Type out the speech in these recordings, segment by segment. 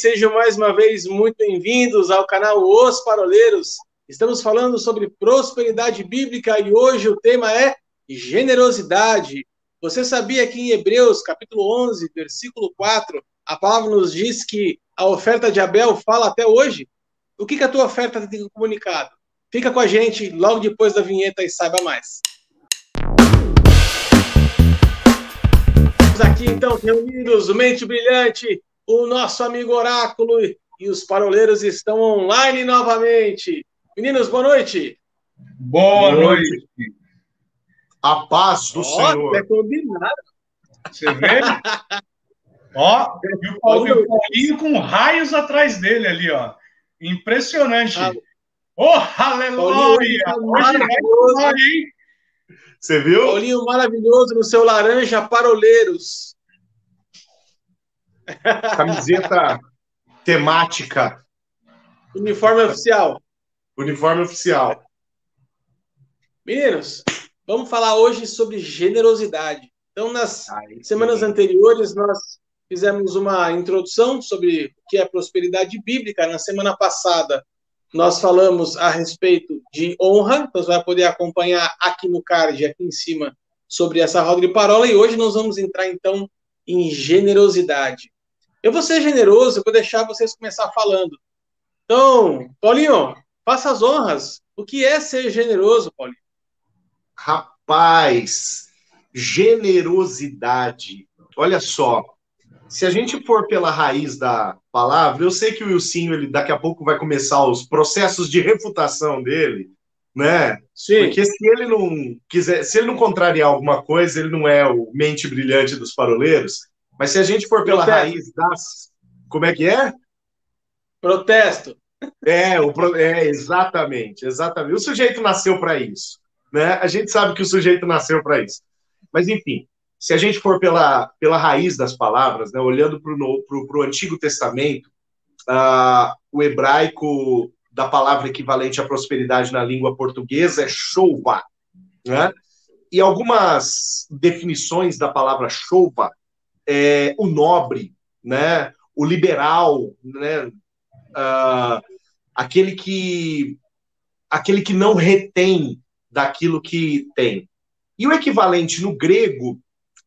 Sejam mais uma vez muito bem-vindos ao canal Os Paroleiros. Estamos falando sobre prosperidade bíblica e hoje o tema é generosidade. Você sabia que em Hebreus, capítulo 11, versículo 4, a palavra nos diz que a oferta de Abel fala até hoje? O que, que a tua oferta tem comunicado? Fica com a gente logo depois da vinheta e saiba mais. Estamos aqui então reunidos, mente brilhante, o nosso amigo Oráculo e os paroleiros estão online novamente. Meninos, boa noite. Boa, boa noite. noite. A paz do Senhor. É combinado. Você vê? ó, e o Paulinho, Paulinho, com raios atrás dele ali, ó. Impressionante. Ah, oh, aleluia! Hoje vai hein? Você viu? Paulinho maravilhoso no seu laranja paroleiros. Camiseta temática. Uniforme oficial. Uniforme oficial. Meninos, vamos falar hoje sobre generosidade. Então, nas Ai, semanas anteriores, nós fizemos uma introdução sobre o que é prosperidade bíblica. Na semana passada, nós falamos a respeito de honra. Então, você vai poder acompanhar aqui no card, aqui em cima, sobre essa roda de parola. E hoje nós vamos entrar, então, em generosidade. Eu vou ser generoso, vou deixar vocês começar falando. Então, Paulinho, faça as honras. O que é ser generoso, Paulinho? Rapaz, generosidade. Olha só, se a gente for pela raiz da palavra, eu sei que o Wilson, ele daqui a pouco vai começar os processos de refutação dele, né? Sim. Porque se ele não quiser, se ele não contrariar alguma coisa, ele não é o mente brilhante dos paroleiros. Mas se a gente for pela Protesto. raiz das. Como é que é? Protesto. É, o, é exatamente, exatamente. O sujeito nasceu para isso. Né? A gente sabe que o sujeito nasceu para isso. Mas, enfim, se a gente for pela, pela raiz das palavras, né, olhando para o Antigo Testamento, uh, o hebraico da palavra equivalente à prosperidade na língua portuguesa é chouva. Né? E algumas definições da palavra chouva é, o nobre, né, o liberal, né, uh, aquele que aquele que não retém daquilo que tem. E o equivalente no grego,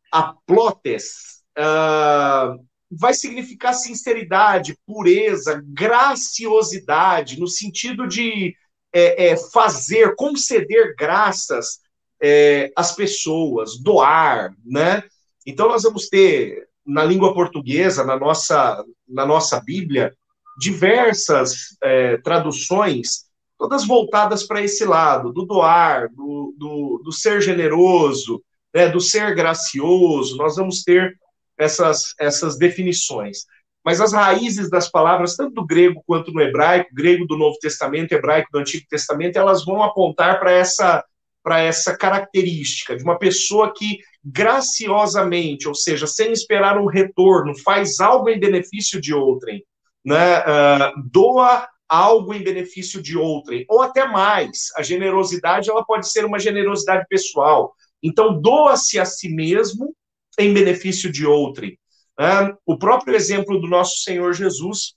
aplotes, uh, vai significar sinceridade, pureza, graciosidade, no sentido de é, é, fazer, conceder graças é, às pessoas, doar, né? Então, nós vamos ter, na língua portuguesa, na nossa, na nossa Bíblia, diversas é, traduções, todas voltadas para esse lado, do doar, do, do, do ser generoso, né, do ser gracioso. Nós vamos ter essas, essas definições. Mas as raízes das palavras, tanto do grego quanto no hebraico, grego do Novo Testamento, hebraico do Antigo Testamento, elas vão apontar para essa para essa característica de uma pessoa que graciosamente, ou seja, sem esperar um retorno, faz algo em benefício de outrem, né? Uh, doa algo em benefício de outrem, ou até mais. A generosidade ela pode ser uma generosidade pessoal. Então, doa-se a si mesmo em benefício de outrem. Uh, o próprio exemplo do nosso Senhor Jesus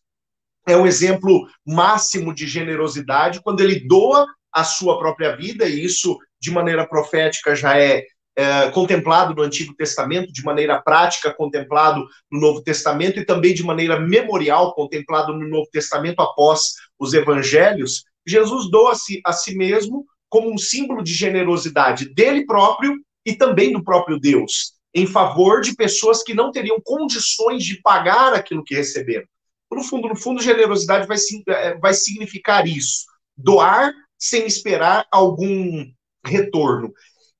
é um exemplo máximo de generosidade quando ele doa a sua própria vida, e isso de maneira profética já é, é, contemplado no Antigo Testamento, de maneira prática contemplado no Novo Testamento e também de maneira memorial contemplado no Novo Testamento após os Evangelhos, Jesus doa-se a si mesmo como um símbolo de generosidade dele próprio e também do próprio Deus, em favor de pessoas que não teriam condições de pagar aquilo que receberam. No fundo, no fundo, generosidade vai, é, vai significar isso: doar sem esperar algum retorno.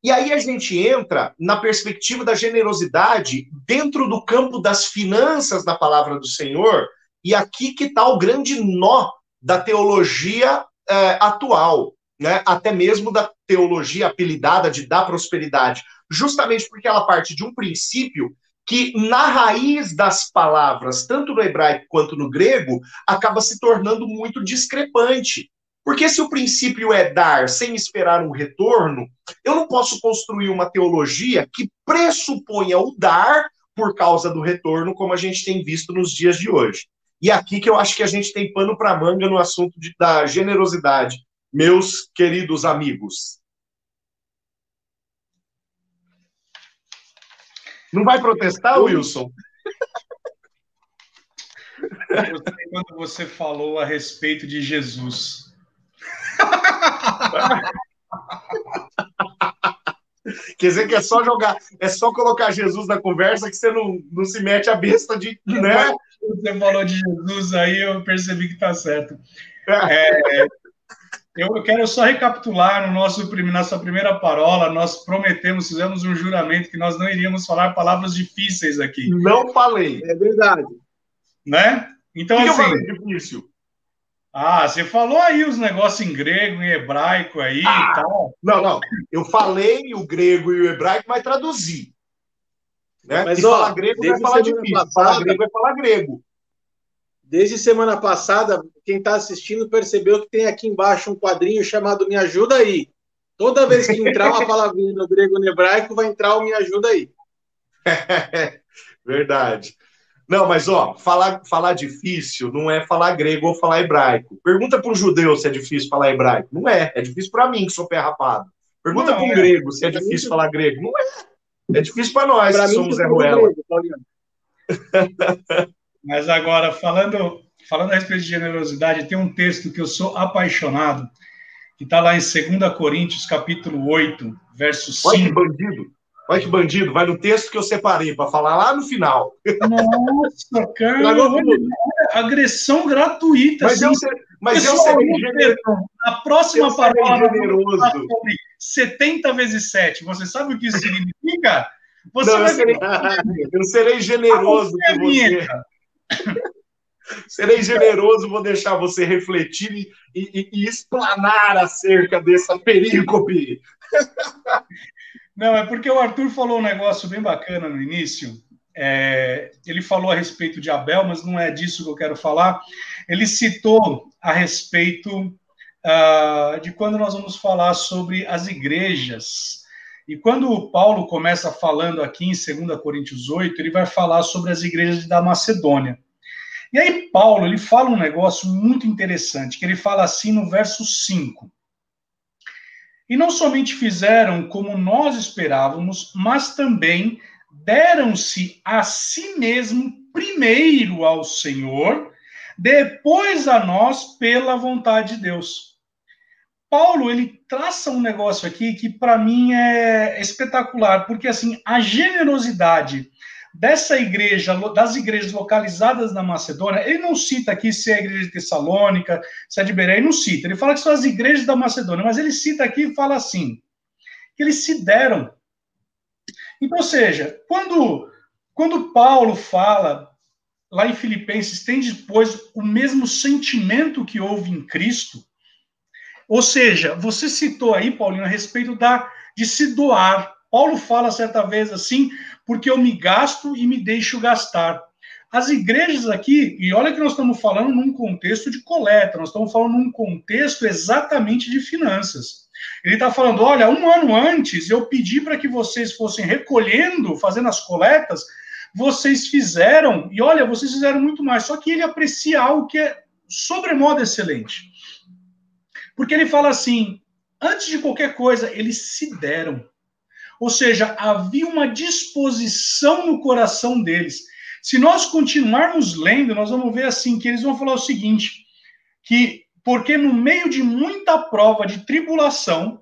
E aí a gente entra na perspectiva da generosidade dentro do campo das finanças da palavra do Senhor, e aqui que está o grande nó da teologia é, atual, né? até mesmo da teologia apelidada de da prosperidade, justamente porque ela parte de um princípio que na raiz das palavras, tanto no hebraico quanto no grego, acaba se tornando muito discrepante. Porque se o princípio é dar sem esperar um retorno, eu não posso construir uma teologia que pressuponha o dar por causa do retorno, como a gente tem visto nos dias de hoje. E aqui que eu acho que a gente tem pano para manga no assunto de, da generosidade, meus queridos amigos. Não vai protestar, Wilson? quando você falou a respeito de Jesus. Quer dizer que é só jogar, é só colocar Jesus na conversa que você não, não se mete a besta de. Né? Você falou de Jesus aí, eu percebi que está certo. É, eu quero só recapitular no nosso, nossa primeira parola. Nós prometemos, fizemos um juramento que nós não iríamos falar palavras difíceis aqui. Não falei. É verdade. Né? Então, que assim. Que difícil? Ah, você falou aí os negócios em grego, em hebraico aí ah, e tal. Não, não. Eu falei o grego e o hebraico, mas traduzi. Né? Mas, e ó, falar grego vai falar difícil. Passada, falar grego vai falar grego. Desde semana passada, quem está assistindo percebeu que tem aqui embaixo um quadrinho chamado Me Ajuda Aí. Toda vez que entrar uma palavrinha no grego ou no hebraico, vai entrar o Me Ajuda Aí. Verdade. Não, mas ó, falar, falar difícil não é falar grego ou falar hebraico. Pergunta para um judeu se é difícil falar hebraico. Não é. É difícil para mim, que sou pé rapado. Pergunta para um é. grego se é difícil falar grego. Não é. É difícil para nós, pra que somos Zé Ruela. Mas agora, falando, falando a respeito de generosidade, tem um texto que eu sou apaixonado, que está lá em 2 Coríntios, capítulo 8, verso 5. Olha que bandido. Olha que bandido. Vai no texto que eu separei para falar lá no final. Nossa, cara. agressão gratuita. Mas assim. eu, sei, mas eu serei generoso. A próxima eu palavra generoso. sobre 70 vezes 7. Você sabe o que isso significa? Você Não, eu, serei, eu serei generoso com você. Serei generoso, vou deixar você refletir e, e, e explanar acerca dessa perícope. Não, é porque o Arthur falou um negócio bem bacana no início. É, ele falou a respeito de Abel, mas não é disso que eu quero falar. Ele citou a respeito uh, de quando nós vamos falar sobre as igrejas. E quando o Paulo começa falando aqui em 2 Coríntios 8, ele vai falar sobre as igrejas da Macedônia. E aí, Paulo, ele fala um negócio muito interessante, que ele fala assim no verso 5. E não somente fizeram como nós esperávamos, mas também deram-se a si mesmo primeiro ao Senhor, depois a nós pela vontade de Deus. Paulo, ele traça um negócio aqui que para mim é espetacular, porque assim, a generosidade dessa igreja, das igrejas localizadas na Macedônia, ele não cita aqui se é a igreja de Tessalônica, se é de Beré, ele não cita. Ele fala que são as igrejas da Macedônia, mas ele cita aqui e fala assim, que eles se deram. Então, ou seja, quando, quando Paulo fala lá em Filipenses, tem depois o mesmo sentimento que houve em Cristo, ou seja, você citou aí, Paulinho, a respeito da, de se doar. Paulo fala certa vez assim, porque eu me gasto e me deixo gastar. As igrejas aqui, e olha que nós estamos falando num contexto de coleta, nós estamos falando num contexto exatamente de finanças. Ele está falando: olha, um ano antes eu pedi para que vocês fossem recolhendo, fazendo as coletas, vocês fizeram, e olha, vocês fizeram muito mais. Só que ele aprecia algo que é sobremodo excelente. Porque ele fala assim: antes de qualquer coisa, eles se deram. Ou seja, havia uma disposição no coração deles. Se nós continuarmos lendo, nós vamos ver assim que eles vão falar o seguinte, que porque no meio de muita prova de tribulação,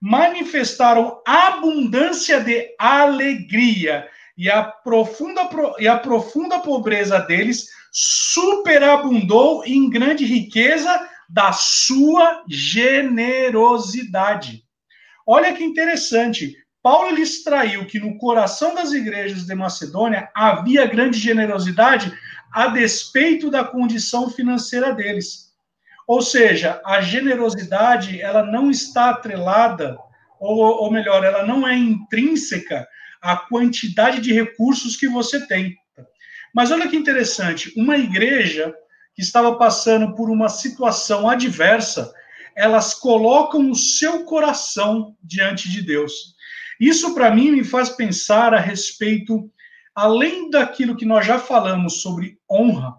manifestaram abundância de alegria e a profunda e a profunda pobreza deles superabundou em grande riqueza da sua generosidade. Olha que interessante. Paulo ele extraiu que no coração das igrejas de Macedônia havia grande generosidade a despeito da condição financeira deles. Ou seja, a generosidade ela não está atrelada, ou, ou melhor, ela não é intrínseca à quantidade de recursos que você tem. Mas olha que interessante, uma igreja que estava passando por uma situação adversa, elas colocam o seu coração diante de Deus. Isso, para mim, me faz pensar a respeito, além daquilo que nós já falamos sobre honra,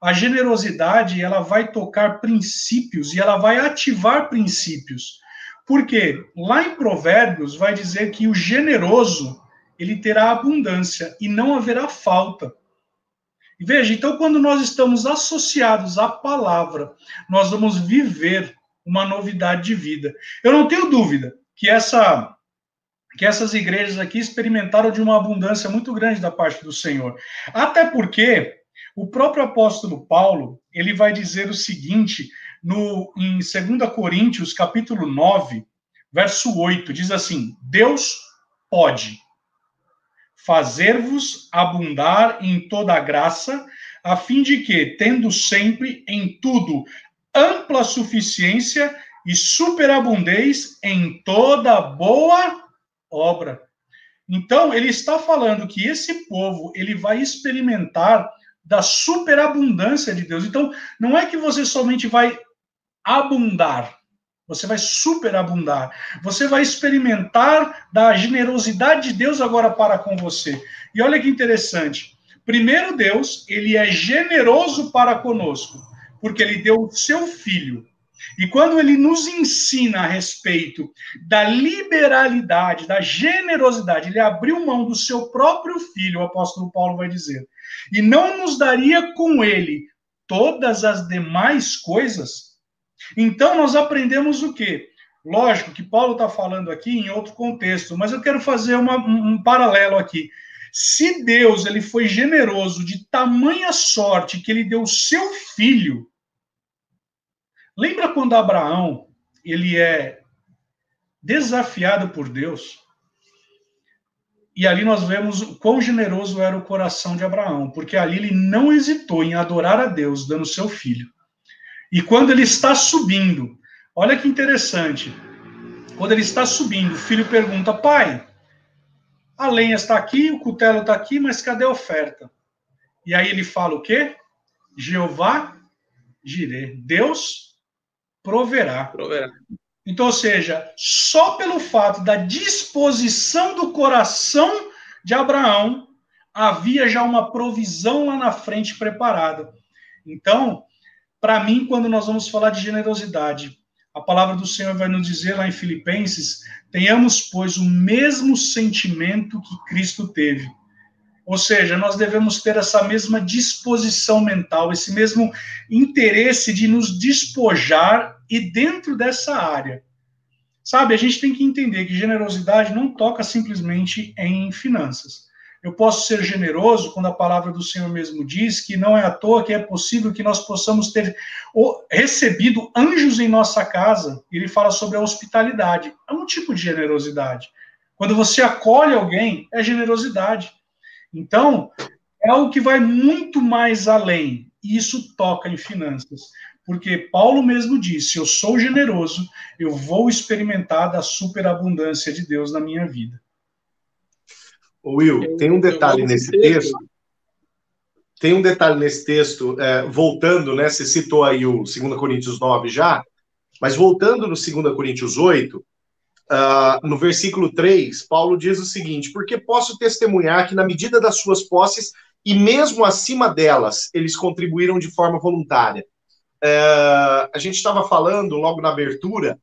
A generosidade, ela vai tocar princípios e ela vai ativar princípios. Porque lá em Provérbios vai dizer que o generoso, ele terá abundância e não haverá falta. Veja, então quando nós estamos associados à palavra, nós vamos viver uma novidade de vida. Eu não tenho dúvida que essa que essas igrejas aqui experimentaram de uma abundância muito grande da parte do Senhor. Até porque o próprio apóstolo Paulo, ele vai dizer o seguinte, no em 2 Coríntios, capítulo 9, verso 8, diz assim: Deus pode fazer-vos abundar em toda a graça, a fim de que, tendo sempre em tudo ampla suficiência e superabundez em toda boa obra. Então, ele está falando que esse povo, ele vai experimentar da superabundância de Deus. Então, não é que você somente vai abundar, você vai superabundar. Você vai experimentar da generosidade de Deus agora para com você. E olha que interessante. Primeiro, Deus, ele é generoso para conosco, porque ele deu o seu filho. E quando ele nos ensina a respeito da liberalidade, da generosidade, ele abriu mão do seu próprio filho, o apóstolo Paulo vai dizer, e não nos daria com ele todas as demais coisas, então, nós aprendemos o quê? Lógico que Paulo está falando aqui em outro contexto, mas eu quero fazer uma, um paralelo aqui. Se Deus ele foi generoso de tamanha sorte que ele deu o seu filho, lembra quando Abraão ele é desafiado por Deus? E ali nós vemos o quão generoso era o coração de Abraão, porque ali ele não hesitou em adorar a Deus, dando seu filho. E quando ele está subindo, olha que interessante. Quando ele está subindo, o filho pergunta: Pai, a lenha está aqui, o cutelo está aqui, mas cadê a oferta? E aí ele fala o quê? Jeová Jireh, Deus proverá. proverá. Então, ou seja, só pelo fato da disposição do coração de Abraão, havia já uma provisão lá na frente preparada. Então, para mim, quando nós vamos falar de generosidade, a palavra do Senhor vai nos dizer lá em Filipenses: tenhamos, pois, o mesmo sentimento que Cristo teve. Ou seja, nós devemos ter essa mesma disposição mental, esse mesmo interesse de nos despojar e dentro dessa área. Sabe, a gente tem que entender que generosidade não toca simplesmente em finanças. Eu posso ser generoso quando a palavra do Senhor mesmo diz que não é à toa que é possível que nós possamos ter recebido anjos em nossa casa. Ele fala sobre a hospitalidade. É um tipo de generosidade. Quando você acolhe alguém, é generosidade. Então, é algo que vai muito mais além. E isso toca em finanças. Porque Paulo mesmo disse: Eu sou generoso, eu vou experimentar da superabundância de Deus na minha vida. Will, tem um detalhe nesse texto. Tem um detalhe nesse texto, é, voltando, né? Você citou aí o 2 Coríntios 9 já, mas voltando no 2 Coríntios 8, uh, ah, no versículo 3, Paulo diz o seguinte: Porque posso testemunhar que, na medida das suas posses, e mesmo acima delas, eles contribuíram de forma voluntária. Uh, a gente estava falando logo na abertura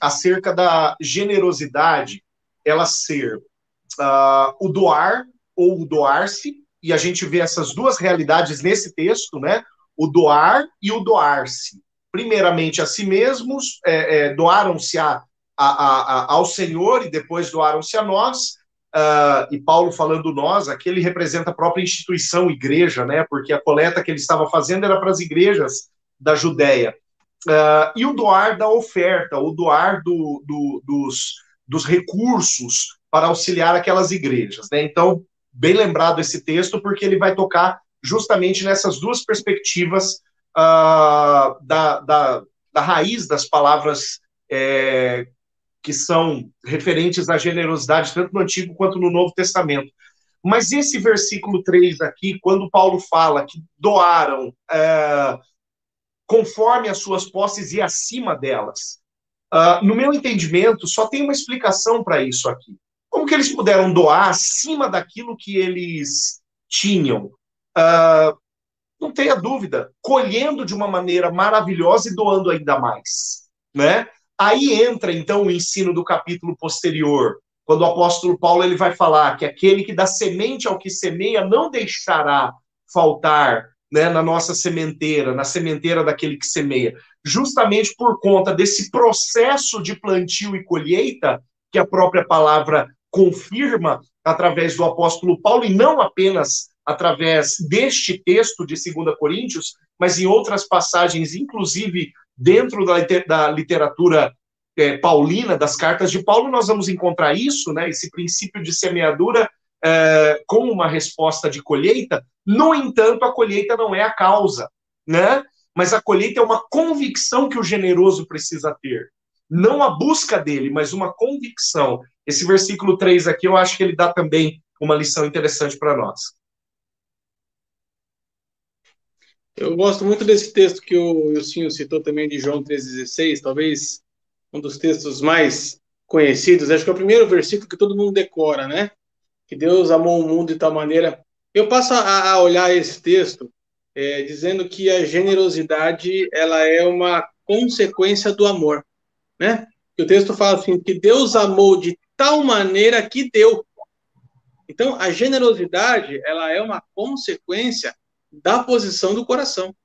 acerca da generosidade ela ser uh, o doar ou o doar-se, e a gente vê essas duas realidades nesse texto, né? O doar e o doar-se. Primeiramente a si mesmos, é, é, doaram-se a, a, a, ao Senhor e depois doaram-se a nós. Uh, e Paulo falando nós, aqui ele representa a própria instituição, igreja, né? Porque a coleta que ele estava fazendo era para as igrejas da Judéia. Uh, e o doar da oferta, o doar do, do, dos, dos recursos para auxiliar aquelas igrejas. Né? Então, bem lembrado esse texto, porque ele vai tocar justamente nessas duas perspectivas uh, da, da, da, raiz das palavras é, que são referentes à generosidade, tanto no Antigo quanto no Novo Testamento. Mas esse versículo 3 aqui, quando Paulo fala que doaram é, conforme as suas posses e acima delas, uh, no meu entendimento, só tem uma explicação para isso aqui. Como que eles puderam doar acima daquilo que eles tinham? Uh, não tenha dúvida, colhendo de uma maneira maravilhosa e doando ainda mais, né? Aí entra então o ensino do capítulo posterior, quando o apóstolo Paulo ele vai falar que aquele que dá semente ao que semeia não deixará faltar né, na nossa sementeira, na sementeira daquele que semeia, justamente por conta desse processo de plantio e colheita que a própria palavra confirma através do apóstolo Paulo, e não apenas através deste texto de 2 Coríntios, mas em outras passagens, inclusive dentro da, literatura é, paulina, das cartas de Paulo, nós vamos encontrar isso, né, esse princípio de semeadura é, com uma resposta de colheita. No entanto, a colheita não é a causa, né? Mas a colheita é uma convicção que o generoso precisa ter. Não a busca dele, mas uma convicção. Esse versículo 3 aqui, eu acho que ele dá também uma lição interessante para nós. Eu gosto muito desse texto que o Wilson citou também de João 3,16, talvez um dos textos mais conhecidos. Acho que é o primeiro versículo que todo mundo decora, né? Que Deus amou o mundo de tal maneira. Eu passo a, a olhar esse texto é, dizendo que a generosidade ela é uma consequência do amor, né? O texto fala assim que Deus amou de tal maneira que deu. Então, a generosidade ela é uma consequência da posição do coração.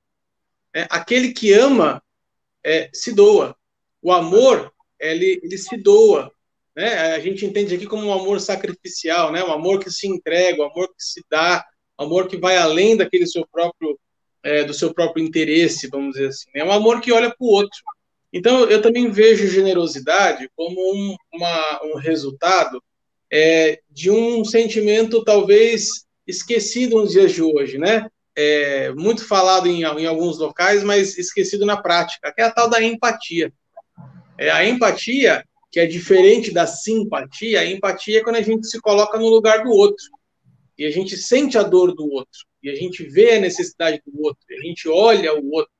É, aquele que ama é, se doa. O amor, ele, ele se doa. Né? A gente entende aqui como um amor sacrificial, né? um amor que se entrega, um amor que se dá, um amor que vai além daquele seu próprio, é, do seu próprio interesse, vamos dizer assim. É um amor que olha para o outro. Então, eu também vejo generosidade como um, uma, um resultado é, de um sentimento talvez esquecido nos dias de hoje, né? é, muito falado em, em, alguns locais, mas esquecido na prática, que é a tal da empatia. É, a empatia, que é diferente da simpatia, a empatia é quando a gente se coloca no lugar do outro, e a gente sente a dor do outro, e a gente vê a necessidade do outro, a gente olha o outro.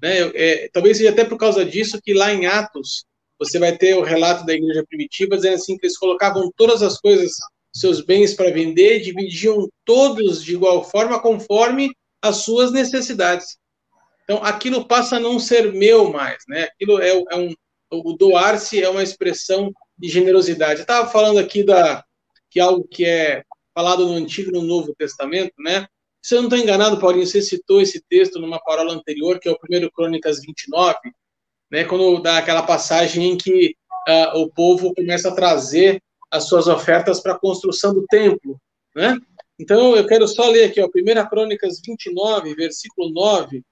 Né? É, talvez seja até por causa disso que lá em Atos, você vai ter o relato da igreja primitiva dizendo assim que eles colocavam todas as coisas, seus bens para vender, dividiam todos de igual forma conforme as suas necessidades. Então, aquilo passa a não ser meu mais, né? Aquilo é, é um, o doar-se é uma expressão de generosidade. Eu estava falando aqui da que é algo que é falado no Antigo e no Novo Testamento, né? Se eu não estou enganado, Paulinho, você citou esse texto numa parola anterior, que é o 1 Crônicas 29, né? Quando dá aquela passagem em que uh, o povo começa a trazer as suas ofertas para a construção do templo, né? Então, eu quero só ler aqui, ó, 1 Crônicas 29, versículo 9,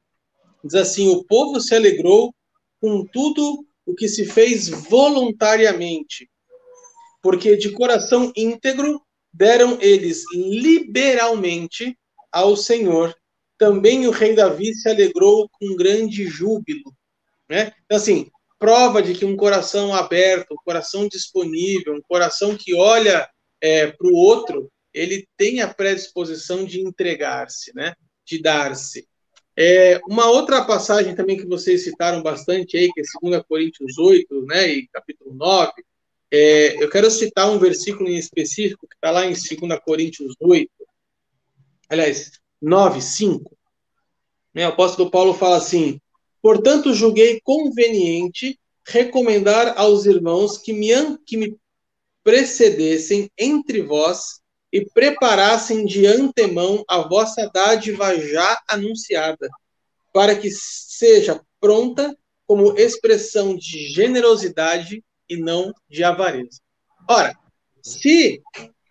diz assim: O povo se alegrou com tudo o que se fez voluntariamente, porque de coração íntegro deram eles liberalmente ao Senhor. Também o rei Davi se alegrou com grande júbilo. Né? Então, assim, prova de que um coração aberto, um coração disponível, um coração que olha é, para o outro, ele tem a predisposição de entregar-se, né? de dar-se. É, uma outra passagem também que vocês citaram bastante aí, que é 2 Coríntios 8, né, e capítulo 9, é, eu quero citar um versículo em específico que está lá em 2 Coríntios 8, aliás, 9, 5. Né, o apóstolo Paulo fala assim: Portanto, julguei conveniente recomendar aos irmãos que me, que me precedessem entre vós e preparassem de antemão a vossa dádiva já anunciada, para que seja pronta como expressão de generosidade e não de avareza. Ora, se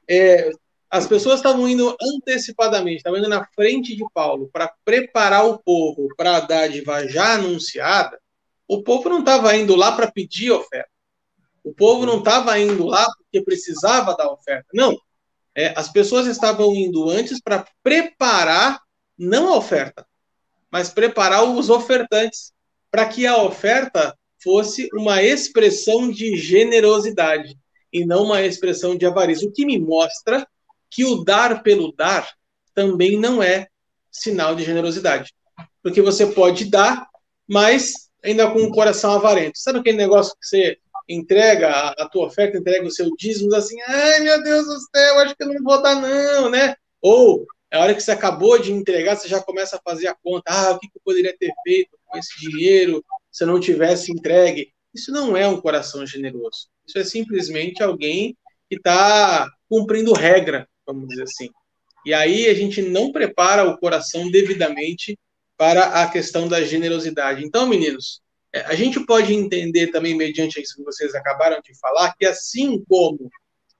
é, as pessoas estavam indo antecipadamente, estavam indo na frente de Paulo para preparar o povo para a dádiva já anunciada, o povo não estava indo lá para pedir oferta. O povo não estava indo lá porque precisava da oferta. Não, é, as pessoas estavam indo antes para preparar, não a oferta, mas preparar os ofertantes, para que a oferta fosse uma expressão de generosidade e não uma expressão de avaricia. O que me mostra que o dar pelo dar também não é sinal de generosidade. Porque você pode dar, mas ainda com o coração avarento. Sabe aquele negócio que você entrega a, tua oferta, entrega o seu dízimo, assim, ai meu Deus do céu, acho que eu não vou dar não, né? Ou É a hora que você acabou de entregar, você já começa a fazer a conta. Ah, o que eu poderia ter feito com esse dinheiro se eu não tivesse entregue? Isso não é um coração generoso. Isso é simplesmente alguém que está cumprindo regra, vamos dizer assim. E aí a gente não prepara o coração devidamente para a questão da generosidade. Então, meninos, a gente pode entender também, mediante isso que vocês acabaram de falar, que assim como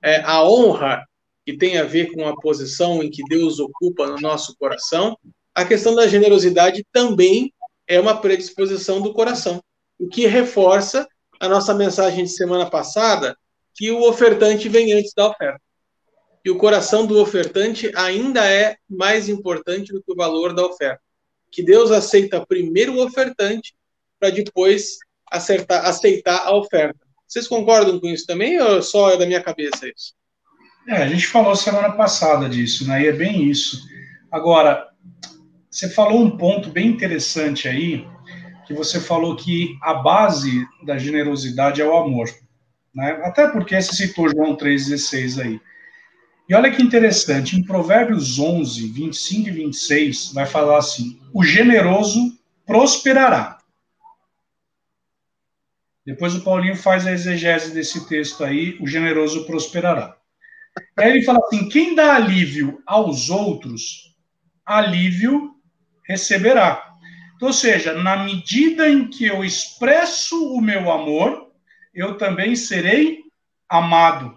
é, a honra, que tem a ver com a posição em que Deus ocupa no nosso coração, a questão da generosidade também é uma predisposição do coração, o que reforça a nossa mensagem de semana passada, que o ofertante vem antes da oferta. E o coração do ofertante ainda é mais importante do que o valor da oferta. Que Deus aceita primeiro o ofertante para depois acertar, aceitar a oferta. Vocês concordam com isso também ou só é da minha cabeça isso? É, a gente falou semana passada disso, né? E é bem isso. Agora, você falou um ponto bem interessante aí, que você falou que a base da generosidade é o amor. Né? Até porque você citou João 3,16 aí. E olha que interessante, em Provérbios 11, 25 e 26, vai falar assim: o generoso prosperará. Depois o Paulinho faz a exegese desse texto aí, o generoso prosperará. Aí ele fala assim: quem dá alívio aos outros, alívio receberá. Então, ou seja, na medida em que eu expresso o meu amor, eu também serei amado.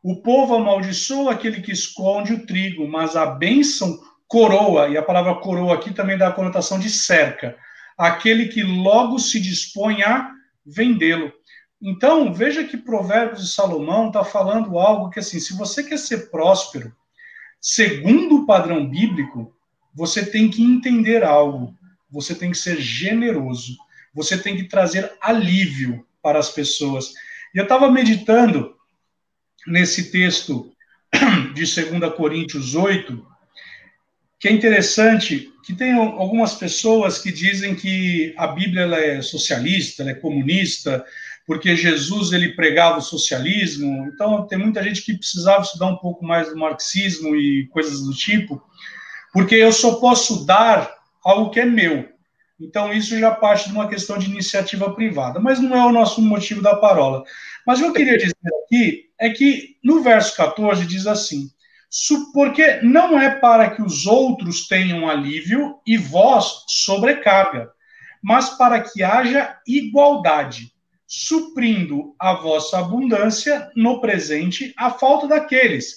O povo amaldiçoa aquele que esconde o trigo, mas a bênção coroa, e a palavra coroa aqui também dá a conotação de cerca, aquele que logo se dispõe a vendê-lo. Então, veja que Provérbios de Salomão está falando algo que, assim, se você quer ser próspero, segundo o padrão bíblico, você tem que entender algo você tem que ser generoso, você tem que trazer alívio para as pessoas. E eu estava meditando nesse texto de 2 Coríntios 8, que é interessante que tem algumas pessoas que dizem que a Bíblia ela é socialista, ela é comunista, porque Jesus ele pregava o socialismo. Então tem muita gente que precisava estudar um pouco mais do marxismo e coisas do tipo, porque eu só posso dar algo que é meu. Então, isso já parte de uma questão de iniciativa privada, mas não é o nosso motivo da parola. Mas o que eu queria dizer aqui é que no verso 14 diz assim: porque não é para que os outros tenham alívio e vós sobrecarga, mas para que haja igualdade, suprindo a vossa abundância no presente a falta daqueles,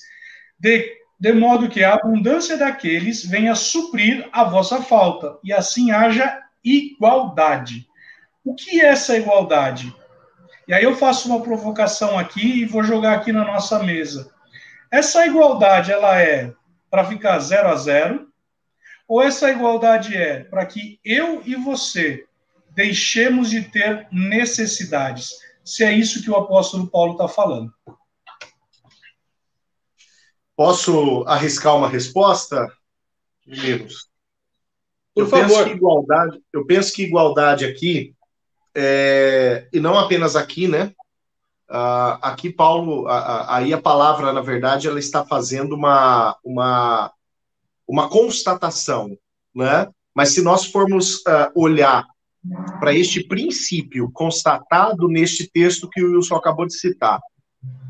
de de modo que a abundância daqueles venha suprir a vossa falta, e assim haja igualdade. O que é essa igualdade? E aí eu faço uma provocação aqui e vou jogar aqui na nossa mesa. Essa igualdade, ela é para ficar zero a zero? Ou essa igualdade é para que eu e você deixemos de ter necessidades? Se é isso que o apóstolo Paulo está falando. Posso arriscar uma resposta, meninos? Por eu favor. Penso que igualdade, eu penso que igualdade aqui, é, e não apenas aqui, né? Uh, aqui, Paulo, aí a palavra, na verdade, ela está fazendo uma, uma, uma constatação, né? Mas se nós formos uh, olhar para este princípio constatado neste texto que o Wilson acabou de citar,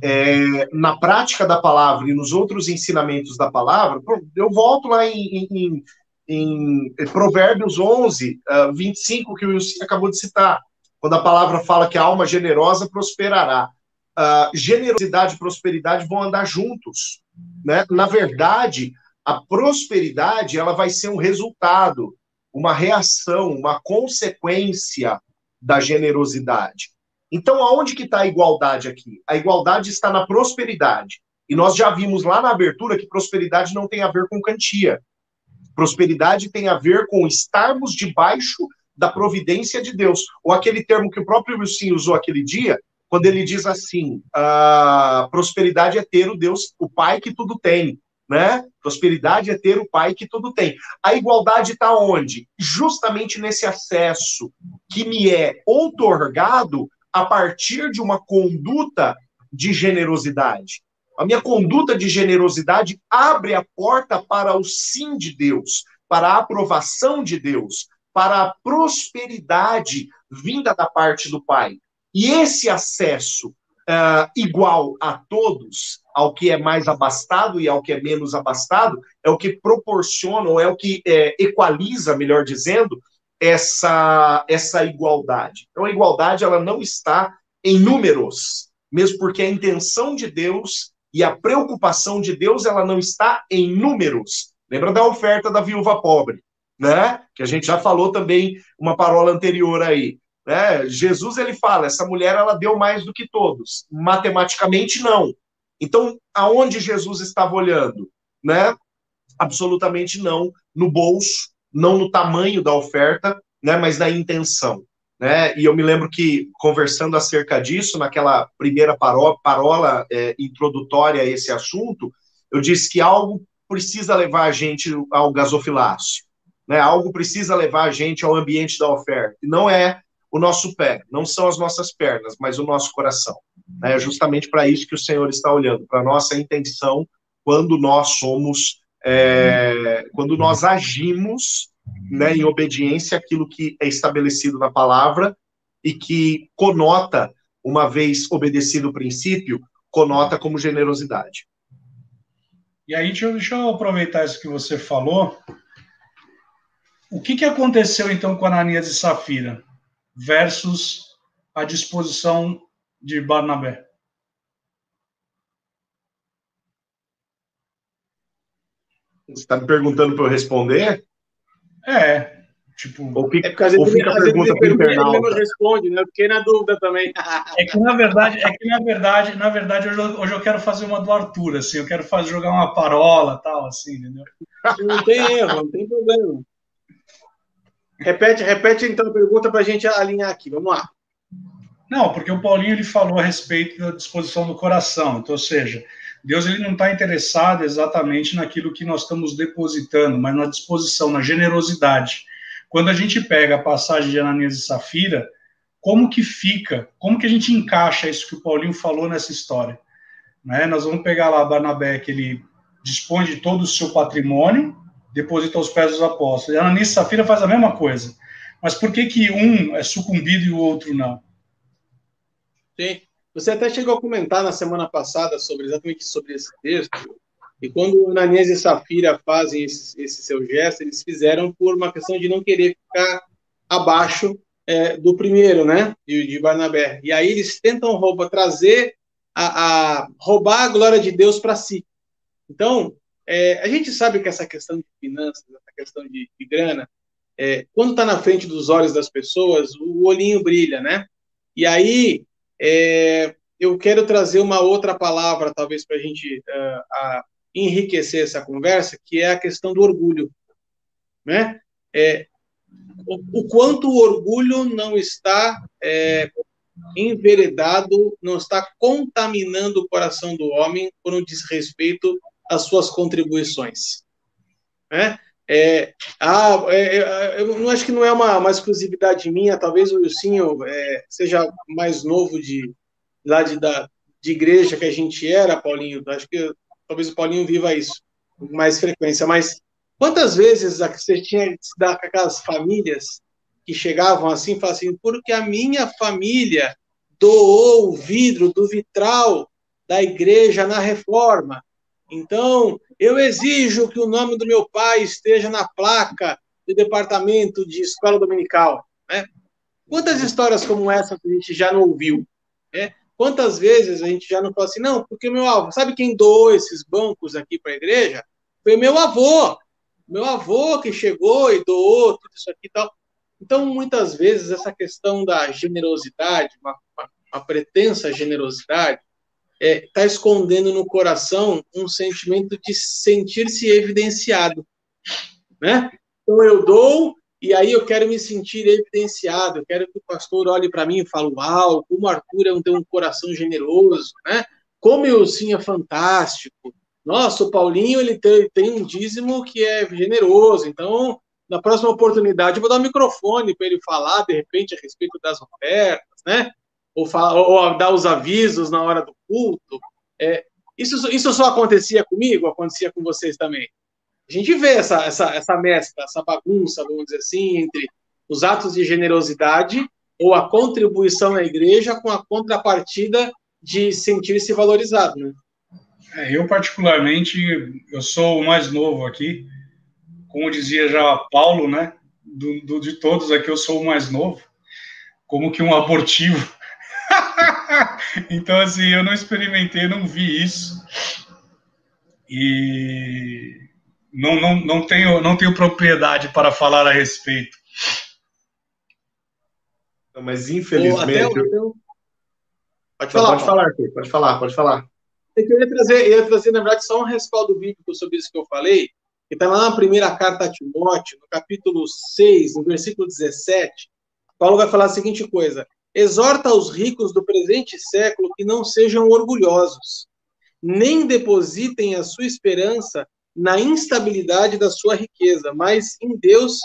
é, na prática da palavra e nos outros ensinamentos da palavra, eu volto lá em, em, em Provérbios 11, uh, 25, que o Wilson acabou de citar, quando a palavra fala que a alma generosa prosperará. Uh, generosidade e prosperidade vão andar juntos. Né? Na verdade, a prosperidade ela vai ser um resultado, uma reação, uma consequência da generosidade. Então, aonde que está a igualdade aqui? A igualdade está na prosperidade. E nós já vimos lá na abertura que prosperidade não tem a ver com quantia. Prosperidade tem a ver com estarmos debaixo da providência de Deus. Ou aquele termo que o próprio Wilson usou aquele dia, quando ele diz assim: a prosperidade é ter o Deus, o Pai que tudo tem. Né? Prosperidade é ter o Pai que tudo tem. A igualdade está onde? Justamente nesse acesso que me é outorgado a partir de uma conduta de generosidade. A minha conduta de generosidade abre a porta para o sim de Deus, para a aprovação de Deus, para a prosperidade vinda da parte do Pai. E esse acesso uh, igual a todos, ao que é mais abastado e ao que é menos abastado, é o que proporciona, ou é o que é, equaliza, melhor dizendo, essa, essa igualdade. Então, a igualdade ela não está em números, mesmo porque a intenção de Deus e a preocupação de Deus ela não está em números. Lembra da oferta da viúva pobre, né? Que a gente já falou também uma parola anterior aí. Né? Jesus ele fala, essa mulher ela deu mais do que todos. Matematicamente não. Então, aonde Jesus estava olhando, né? Absolutamente não no bolso, não no tamanho da oferta, né? Mas na intenção. Né? E eu me lembro que, conversando acerca disso, naquela primeira parola, parola é, introdutória a esse assunto, eu disse que algo precisa levar a gente ao gasofilácio, né? algo precisa levar a gente ao ambiente da oferta. E não é o nosso pé, não são as nossas pernas, mas o nosso coração. Né? É justamente para isso que o Senhor está olhando, para a nossa intenção quando nós somos, é, quando nós agimos né, em obediência àquilo que é estabelecido na palavra e que conota, uma vez obedecido o princípio, conota como generosidade. E aí, deixa eu, deixa eu aproveitar isso que você falou. O que, que aconteceu então com Ananias e Safira versus a disposição de Barnabé? Você está me perguntando para eu responder? É, tipo. Ou fica, é por causa ou fica a pergunta para o internauta. responde, né? Fiquei na dúvida também. É que na verdade, é que na verdade, na verdade hoje, eu, hoje eu quero fazer uma do Arthur, assim, eu quero fazer jogar uma parola, tal, assim, entendeu? Não tem erro, não tem problema. Repete, repete então a pergunta para a gente alinhar aqui. Vamos lá. Não, porque o Paulinho ele falou a respeito da disposição do coração. Então, ou seja, Deus ele não está interessado exatamente naquilo que nós estamos depositando, mas na disposição, na generosidade. Quando a gente pega a passagem de Ananias e Safira, como que fica, como que a gente encaixa isso que o Paulinho falou nessa história? Né? Nós vamos pegar lá Barnabé, que ele dispõe de todo o seu patrimônio, deposita aos pés dos apóstolos. E Ananias e Safira faz a mesma coisa. Mas por que que um é sucumbido e o outro não? Sim. Você até chegou a comentar na semana passada sobre exatamente sobre esse texto. E quando Ananias e Safira fazem esse, esse seu gesto, eles fizeram por uma questão de não querer ficar abaixo é, do primeiro, né, de, de, Barnabé. E aí eles tentam roubar, trazer a, a roubar a glória de Deus para si. Então, é, a gente sabe que essa questão de finanças, essa questão de, de grana, é, quando está na frente dos olhos das pessoas, o olhinho brilha, né? E aí é, eu quero trazer uma outra palavra, talvez, para a gente enriquecer essa conversa, que é a questão do orgulho. Né? É, o, o, quanto o orgulho não está é, enveredado, não está contaminando o coração do homem quando diz respeito às suas contribuições. Né? É, ah, é, é, eu não acho que não é uma, uma exclusividade minha, talvez o Wilsinho é, seja mais novo de lá de, da, de igreja que a gente era, Paulinho. Acho que talvez o Paulinho viva isso com mais frequência. Mas quantas vezes você tinha que se dar com aquelas famílias que chegavam assim e falavam assim, porque a minha família doou o vidro do vitral da igreja na reforma. Então, eu exijo que o nome do meu pai esteja na placa do departamento de escola dominical. Né? Quantas histórias como essa a gente já não ouviu? Né? Quantas vezes a gente já não falou assim, não, porque meu avô, sabe quem doou esses bancos aqui para a igreja? Foi meu avô. Meu avô que chegou e doou tudo isso aqui e tal. Então, muitas vezes, essa questão da generosidade, uma, uma, uma pretensa generosidade, está é, tá escondendo no coração um sentimento de sentir-se evidenciado, né? Então eu dou e aí eu quero me sentir evidenciado, eu quero que o pastor olhe para mim e fale, uau, como Arthur é um, tem um coração generoso, né? Como eu sim é fantástico. Nossa, o Paulinho ele tem, tem um dízimo que é generoso, então na próxima oportunidade eu vou dar um microfone para ele falar de repente a respeito das ofertas, né? Ou, ou dar os avisos na hora do culto. É, Isso, isso só acontecia comigo, acontecia com vocês também. A gente vê essa, essa, essa mescla, essa bagunça, vamos dizer assim, entre os atos de generosidade ou a contribuição na igreja com a contrapartida de sentir-se valorizado, né? É, eu, particularmente, eu sou o mais novo aqui, como dizia já Paulo, né? Do, do, de todos aqui, eu sou o mais novo, como que um abortivo. então, assim, eu não experimentei, não vi isso. E não, não, não, tenho, não tenho propriedade para falar a respeito. Mas, infelizmente. Pode falar, pode falar, pode falar, pode falar. É eu ia trazer, ia trazer, na verdade, só um respaldo bíblico sobre isso que eu falei, que está lá na primeira carta a Timóteo, no capítulo 6, no versículo 17. Paulo vai falar a seguinte coisa: exorta os ricos do presente século que não sejam orgulhosos, nem depositem a sua esperança na instabilidade da sua riqueza, mas em Deus,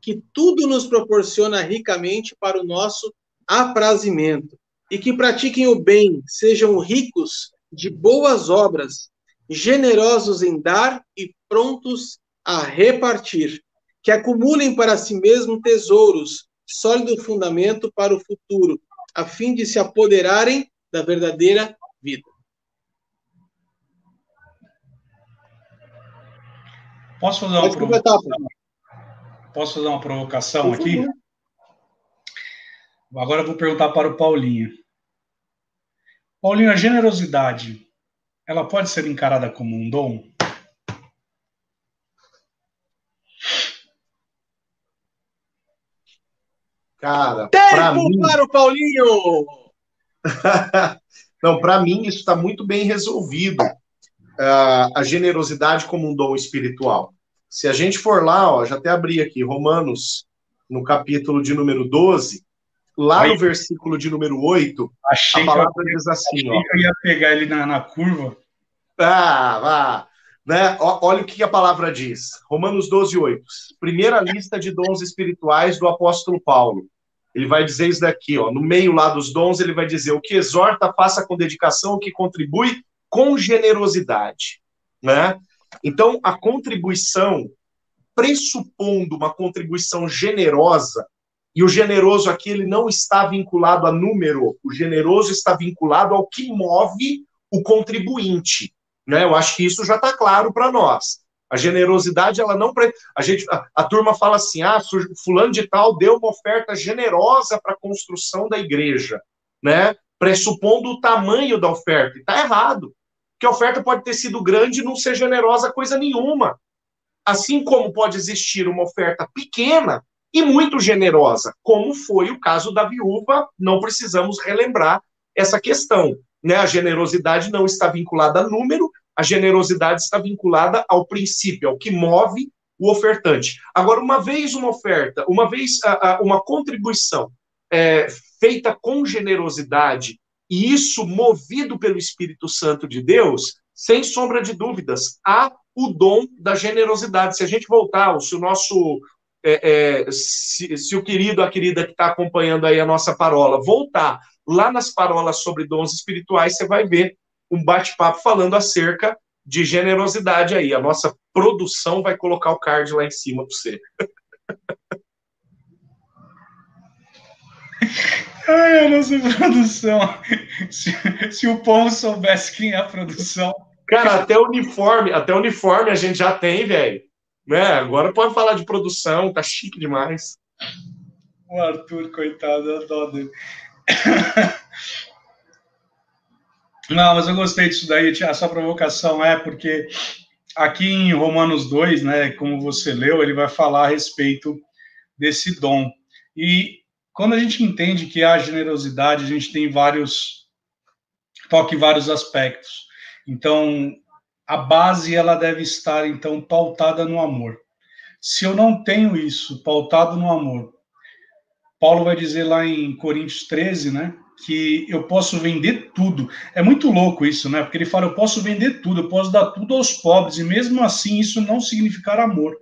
que tudo nos proporciona ricamente para o nosso aprazimento. E que pratiquem o bem, sejam ricos de boas obras, generosos em dar e prontos a repartir, que acumulem para si mesmos tesouros, sólido fundamento para o futuro, a fim de se apoderarem da verdadeira vida. Posso fazer uma provocação? Posso fazer uma provocação aqui? Agora eu vou perguntar para o Paulinho. Paulinho, a generosidade, ela pode ser encarada como um dom? Cara, para mim... para o Paulinho! Não, para mim isso está muito bem resolvido. Uh, a generosidade como um dom espiritual. Se a gente for lá, ó, já até abri aqui, Romanos, no capítulo de número 12, lá Aí, no versículo de número 8, achei a palavra que eu, diz assim, achei ó. que eu ia pegar ele na, na curva. Ah, vá. Né? Olha o que a palavra diz. Romanos 12, 8. Primeira lista de dons espirituais do apóstolo Paulo. Ele vai dizer isso daqui, ó. No meio lá dos dons, ele vai dizer: o que exorta, faça com dedicação, o que contribui com generosidade. Né? Então, a contribuição, pressupondo uma contribuição generosa, e o generoso aqui ele não está vinculado a número, o generoso está vinculado ao que move o contribuinte. Né? Eu acho que isso já está claro para nós. A generosidade, ela não. A, gente, a, a, turma fala assim: ah, fulano de tal deu uma oferta generosa para a construção da igreja, né? pressupondo o tamanho da oferta. Está errado. Porque a oferta pode ter sido grande e não ser generosa coisa nenhuma. Assim como pode existir uma oferta pequena e muito generosa, como foi o caso da viúva, não precisamos relembrar essa questão. Né? A generosidade não está vinculada a número, a generosidade está vinculada ao princípio, ao que move o ofertante. Agora, uma vez uma oferta, uma vez uma contribuição é, feita com generosidade, e isso movido pelo Espírito Santo de Deus, sem sombra de dúvidas, há o dom da generosidade. Se a gente voltar, se o nosso é, é, se, se, o querido, a querida que está acompanhando aí a nossa parola, voltar lá nas parolas sobre dons espirituais, você vai ver um bate-papo falando acerca de generosidade aí. A nossa produção vai colocar o card lá em cima para você. Ai, a nossa produção. Se, se, o povo soubesse quem é a produção. Cara, até uniforme, até uniforme a gente já tem, velho. Né? Agora pode falar de produção, tá chique demais. O Arthur, coitado, eu dele. Não, mas eu gostei disso daí. A sua provocação é porque aqui em Romanos 2, né, como você leu, ele vai falar a respeito desse dom. E quando a gente entende que há generosidade, a gente tem vários toque vários aspectos. Então, a base ela deve estar então pautada no amor. Se eu não tenho isso pautado no amor, Paulo vai dizer lá em Coríntios 13, né, que eu posso vender tudo. É muito louco isso, né? Porque ele fala, eu posso vender tudo, eu posso dar tudo aos pobres, e mesmo assim isso não significar amor.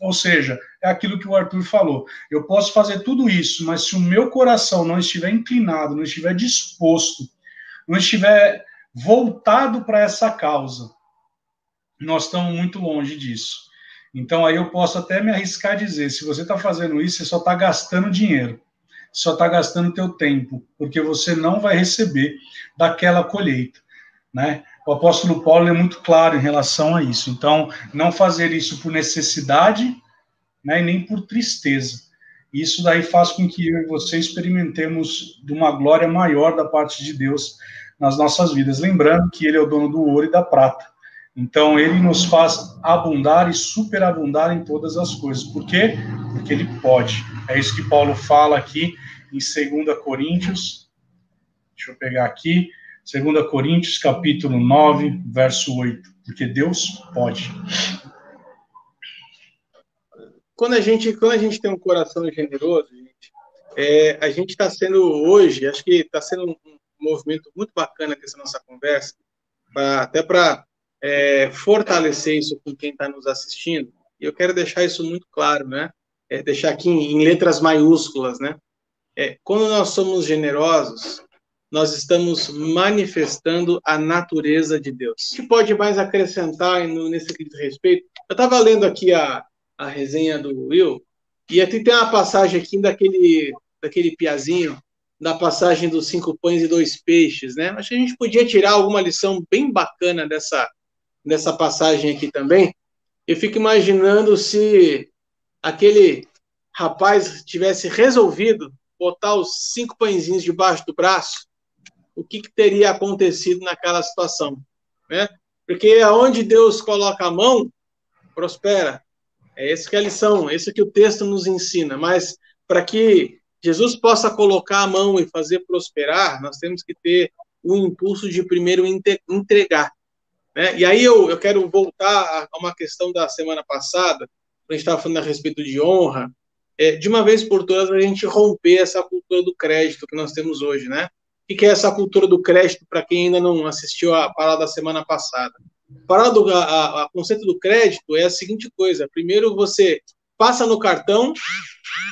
Ou seja, é aquilo que o Arthur falou. Eu posso fazer tudo isso, mas se o meu coração não estiver inclinado, não estiver disposto, não estiver voltado para essa causa. Nós estamos muito longe disso. Então aí eu posso até me arriscar a dizer, se você está fazendo isso, você só está gastando dinheiro, só está gastando teu tempo, porque você não vai receber daquela colheita, né? O apóstolo Paulo é muito claro em relação a isso. Então, não fazer isso por necessidade, né, e nem por tristeza. Isso daí faz com que eu e você experimentemos de uma glória maior da parte de Deus nas nossas vidas. Lembrando que Ele é o dono do ouro e da prata. Então, Ele nos faz abundar e superabundar em todas as coisas. Por quê? Porque Ele pode. É isso que Paulo fala aqui em 2 Coríntios. Deixa eu pegar aqui. 2 Coríntios, capítulo 9, verso 8. Porque Deus pode. Quando a gente, quando a gente tem um coração generoso, gente, é, a gente está sendo hoje, acho que está sendo um, movimento muito bacana essa nossa conversa, pra, até para é, fortalecer isso com quem está nos assistindo. E eu quero deixar isso muito claro, né? É, deixar aqui em, em letras maiúsculas, né? É, quando nós somos generosos, nós estamos manifestando a natureza de Deus. O que pode mais acrescentar nesse respeito? Eu estava lendo aqui a, a resenha do Will, e aqui tem uma passagem aqui daquele, daquele piazinho, da passagem dos cinco pães e dois peixes, né? Acho que a gente podia tirar alguma lição bem bacana dessa, dessa passagem aqui também. Eu fico imaginando se aquele rapaz tivesse resolvido botar os cinco pãezinhos debaixo do braço o que, que teria acontecido naquela situação, né? Porque aonde Deus coloca a mão, prospera. É essa que é a lição, é isso que o texto nos ensina. Mas para que Jesus possa colocar a mão e fazer prosperar, nós temos que ter o impulso de primeiro entregar. Né? E aí eu, eu quero voltar a uma questão da semana passada, a gente estava falando a respeito de honra, é, de uma vez por todas a gente romper essa cultura do crédito que nós temos hoje, né? O que é essa cultura do crédito para quem ainda não assistiu a parada da semana passada? A, do, a, a conceito do crédito é a seguinte coisa: primeiro você passa no cartão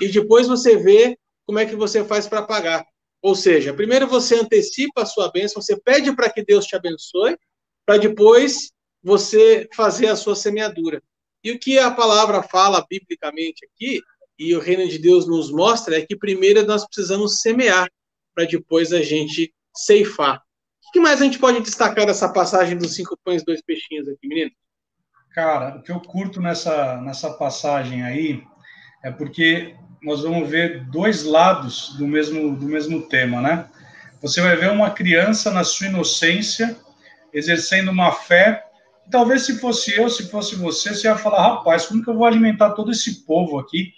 e depois você vê como é que você faz para pagar. Ou seja, primeiro você antecipa a sua bênção, você pede para que Deus te abençoe, para depois você fazer a sua semeadura. E o que a palavra fala biblicamente aqui, e o reino de Deus nos mostra, é que primeiro nós precisamos semear para depois a gente ceifar. O que mais a gente pode destacar dessa passagem dos cinco pães e dois peixinhos aqui, menino? Cara, o que eu curto nessa, nessa passagem aí é porque nós vamos ver dois lados do mesmo, do mesmo tema, né? Você vai ver uma criança na sua inocência exercendo uma fé. Talvez se fosse eu, se fosse você, você ia falar, rapaz, como que eu vou alimentar todo esse povo aqui?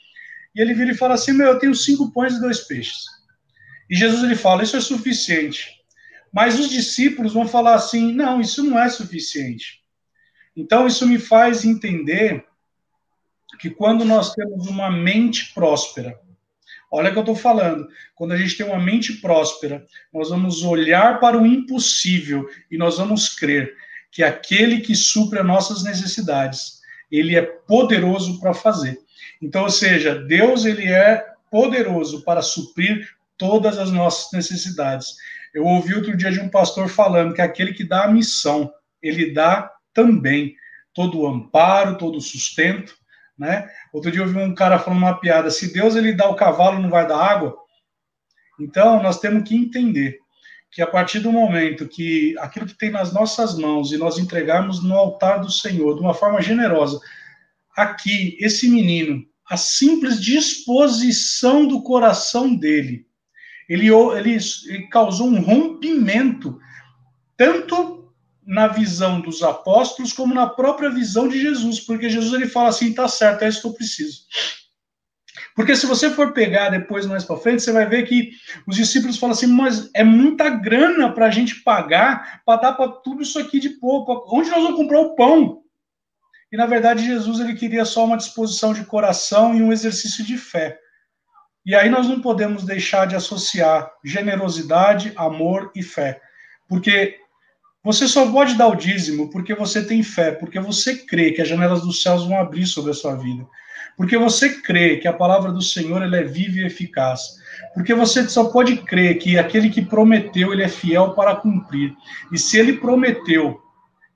E ele vira e fala assim, meu, eu tenho cinco pães e dois peixes. E Jesus ele fala: Isso é suficiente. Mas os discípulos vão falar assim: Não, isso não é suficiente. Então, isso me faz entender que quando nós temos uma mente próspera, olha o que eu estou falando, quando a gente tem uma mente próspera, nós vamos olhar para o impossível e nós vamos crer que aquele que supre as nossas necessidades, ele é poderoso para fazer. Então, ou seja, Deus ele é poderoso para suprir todas as nossas necessidades. Eu ouvi outro dia de um pastor falando que aquele que dá a missão, ele dá também todo o amparo, todo o sustento, né? Outro dia eu ouvi um cara falando uma piada, se Deus ele dá o cavalo, não vai dar água? Então, nós temos que entender que a partir do momento que aquilo que tem nas nossas mãos e nós entregarmos no altar do Senhor de uma forma generosa, aqui, esse menino, a simples disposição do coração dele, ele, ele, ele causou um rompimento, tanto na visão dos apóstolos, como na própria visão de Jesus, porque Jesus ele fala assim: tá certo, é isso que eu preciso. Porque se você for pegar depois mais para frente, você vai ver que os discípulos falam assim: mas é muita grana para a gente pagar para dar para tudo isso aqui de pouco. Onde nós vamos comprar o pão? E na verdade Jesus ele queria só uma disposição de coração e um exercício de fé. E aí nós não podemos deixar de associar generosidade, amor e fé. Porque Você só pode dar o dízimo porque você tem fé, porque você crê que as janelas dos céus vão abrir sobre a sua vida. Porque você crê que a palavra do Senhor ela é viva e eficaz. Porque você só pode crer que aquele que prometeu, ele é fiel para cumprir. E se ele prometeu,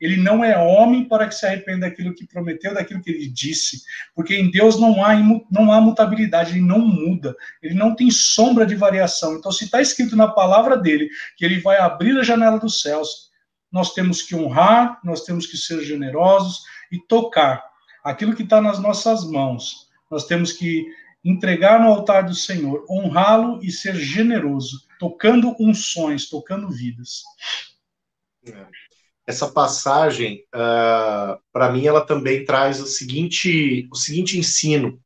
ele não é homem para que se arrependa daquilo que prometeu, daquilo que ele disse. Porque em Deus não há, não há mutabilidade, ele não muda, ele não tem sombra de variação. Então, se está escrito na palavra dele que ele vai abrir a janela dos céus, nós temos que honrar, nós temos que ser generosos e tocar aquilo que está nas nossas mãos. Nós temos que entregar no altar do Senhor, honrá-lo e ser generoso, tocando unções, tocando vidas. Essa passagem, uh, ah, para mim, ela também traz o seguinte, o seguinte ensino: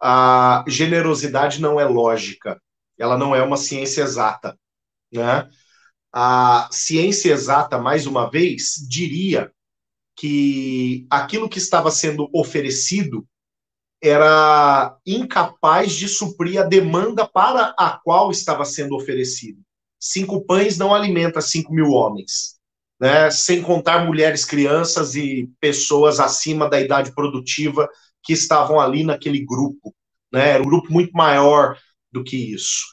a generosidade não é lógica, ela não é uma ciência exata, né? a ciência exata, mais uma vez, diria que aquilo que estava sendo oferecido era incapaz de suprir a demanda para a qual estava sendo oferecido. Cinco pães não alimenta cinco mil homens, né? sem contar mulheres, crianças e pessoas acima da idade produtiva que estavam ali naquele grupo. Né? Era um grupo muito maior do que isso.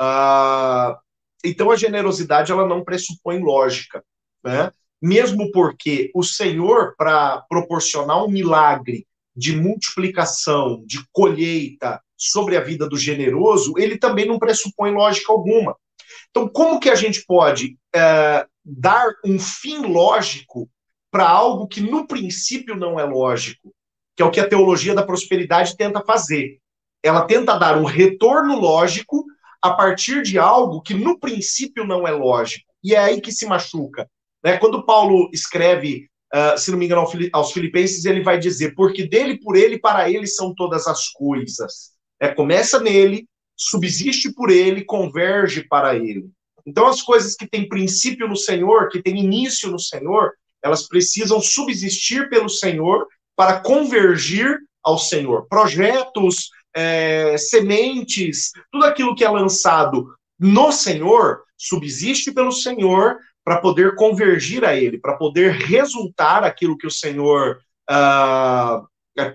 Uh, então a generosidade ela não pressupõe lógica, né? Mesmo porque o Senhor para proporcionar um milagre de multiplicação, de colheita sobre a vida do generoso, ele também não pressupõe lógica alguma. Então, como que a gente pode é, dar um fim lógico para algo que no princípio não é lógico? Que é o que a teologia da prosperidade tenta fazer. Ela tenta dar um retorno lógico a partir de algo que no princípio não é lógico. E é aí que se machuca. Né? Quando Paulo escreve, uh, se não me engano, aos Filipenses, ele vai dizer: porque dele, por ele, para ele são todas as coisas. É, começa nele, subsiste por ele, converge para ele. Então, as coisas que têm princípio no Senhor, que têm início no Senhor, elas precisam subsistir pelo Senhor para convergir ao Senhor. Projetos, é, sementes, tudo aquilo que é lançado no Senhor, subsiste pelo Senhor para poder convergir a Ele, para poder resultar aquilo que o Senhor uh,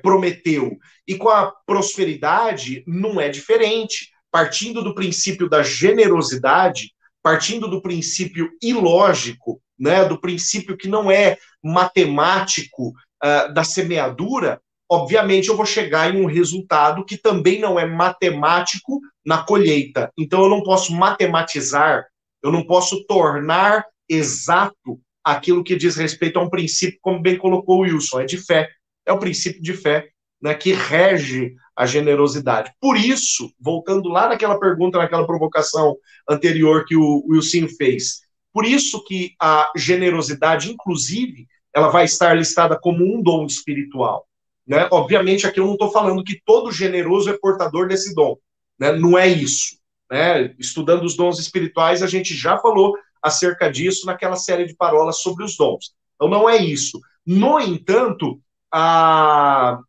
prometeu. E com a prosperidade não é diferente. Partindo do princípio da generosidade, partindo do princípio ilógico, né, do princípio que não é matemático uh, da semeadura, obviamente eu vou chegar em um resultado que também não é matemático na colheita. Então eu não posso matematizar, eu não posso tornar exato aquilo que diz respeito a um princípio, como bem colocou o Wilson, é de fé. É o princípio de fé né, que rege a generosidade. Por isso, voltando lá naquela pergunta, naquela provocação anterior que o Wilson fez, por isso que a generosidade, inclusive, ela vai estar listada como um dom espiritual. Né? Obviamente, aqui eu não estou falando que todo generoso é portador desse dom. Né? Não é isso. Né? Estudando os dons espirituais, a gente já falou acerca disso naquela série de parolas sobre os dons. Então, não é isso. No entanto, a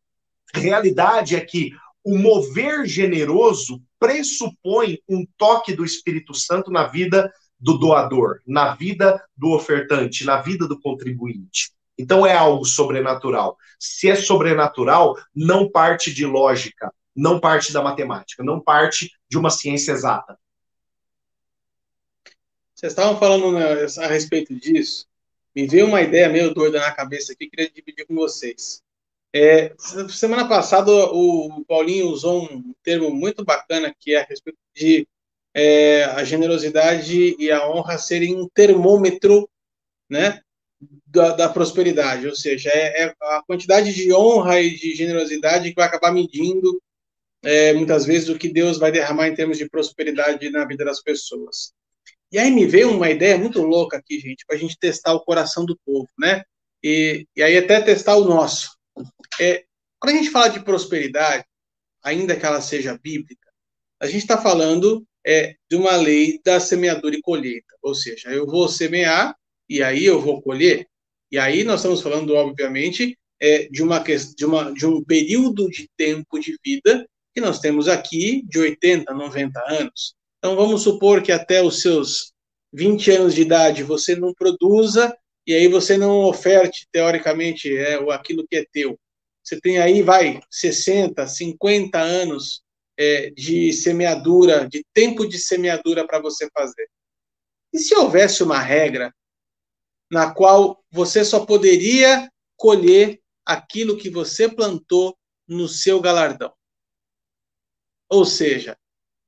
realidade é que o mover generoso pressupõe um toque do Espírito Santo na vida do doador, na vida do ofertante, na vida do contribuinte. Então é algo sobrenatural. Se é sobrenatural, não parte de lógica, não parte da matemática, não parte de uma ciência exata. Vocês estavam falando né, a respeito disso, me veio uma ideia meio doida na cabeça aqui, queria dividir com vocês. É, semana passada o Paulinho usou um termo muito bacana que é a respeito de é, a generosidade e a honra serem um termômetro, né, da, da prosperidade, ou seja, é, é, a quantidade de honra e de generosidade que vai acabar medindo é, muitas vezes o que Deus vai derramar em termos de prosperidade na vida das pessoas. E aí me veio uma ideia muito louca aqui, gente, para a gente testar o coração do povo, né? E, e aí até testar o nosso. É, quando a gente fala de prosperidade, ainda que ela seja bíblica, a gente está falando é, de uma lei da semeadura e colheita. Ou seja, eu vou semear e aí eu vou colher. E aí nós estamos falando, obviamente, é, de, uma, de, uma, de um período de tempo de vida que nós temos aqui de 80, 90 anos. Então vamos supor que até os seus 20 anos de idade você não produza e aí você não oferte, teoricamente, é, aquilo que é teu. Você tem aí, vai, 60, 50 anos é, de semeadura, de tempo de semeadura para você fazer. E se houvesse uma regra na qual você só poderia colher aquilo que você plantou no seu galardão? Ou seja,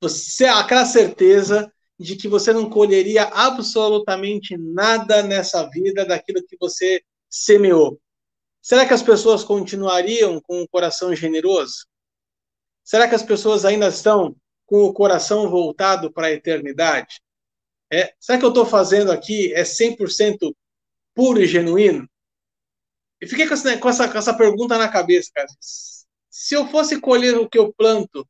você aquela certeza de que você não colheria absolutamente nada nessa vida daquilo que você semeou. Será que as pessoas continuariam com o coração generoso? Será que as pessoas ainda estão com o coração voltado para a eternidade? É, será que eu estou fazendo aqui é 100% puro e genuíno? E fiquei com essa, com, essa, com essa pergunta na cabeça, cara. Se eu fosse colher o que eu planto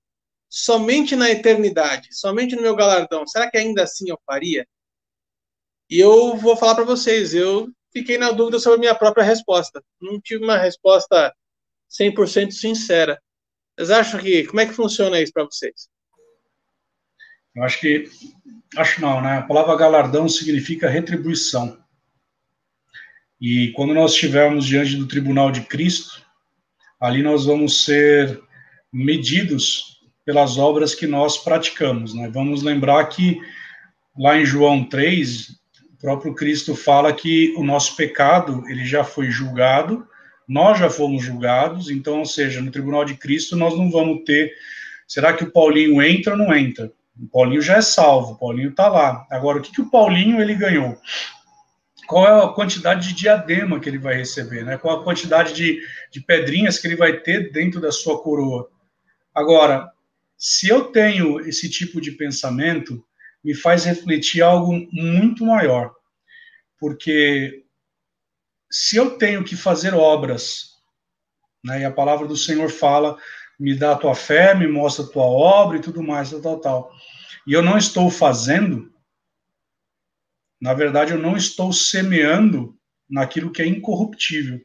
somente na eternidade, somente no meu galardão, será que ainda assim eu faria? E eu vou falar para vocês, eu fiquei na dúvida sobre a minha própria resposta. Não tive uma resposta 100% sincera. Vocês acham que como é que funciona isso para vocês? Eu acho que acho não, né? A palavra galardão significa retribuição. E quando nós estivermos diante do tribunal de Cristo, ali nós vamos ser medidos pelas obras que nós praticamos. Né? Vamos lembrar que lá em João 3, o próprio Cristo fala que o nosso pecado ele já foi julgado, nós já fomos julgados, então, ou seja, no tribunal de Cristo nós não vamos ter. Será que o Paulinho entra ou não entra? O Paulinho já é salvo, o Paulinho está lá. Agora, o que, que o Paulinho ele ganhou? Qual é a quantidade de diadema que ele vai receber? Né? Qual a quantidade de, de pedrinhas que ele vai ter dentro da sua coroa? Agora, se eu tenho esse tipo de pensamento, me faz refletir algo muito maior. Porque se eu tenho que fazer obras, né, e a palavra do Senhor fala, me dá a tua fé, me mostra a tua obra e tudo mais, tal, tal, tal. E eu não estou fazendo, na verdade, eu não estou semeando naquilo que é incorruptível,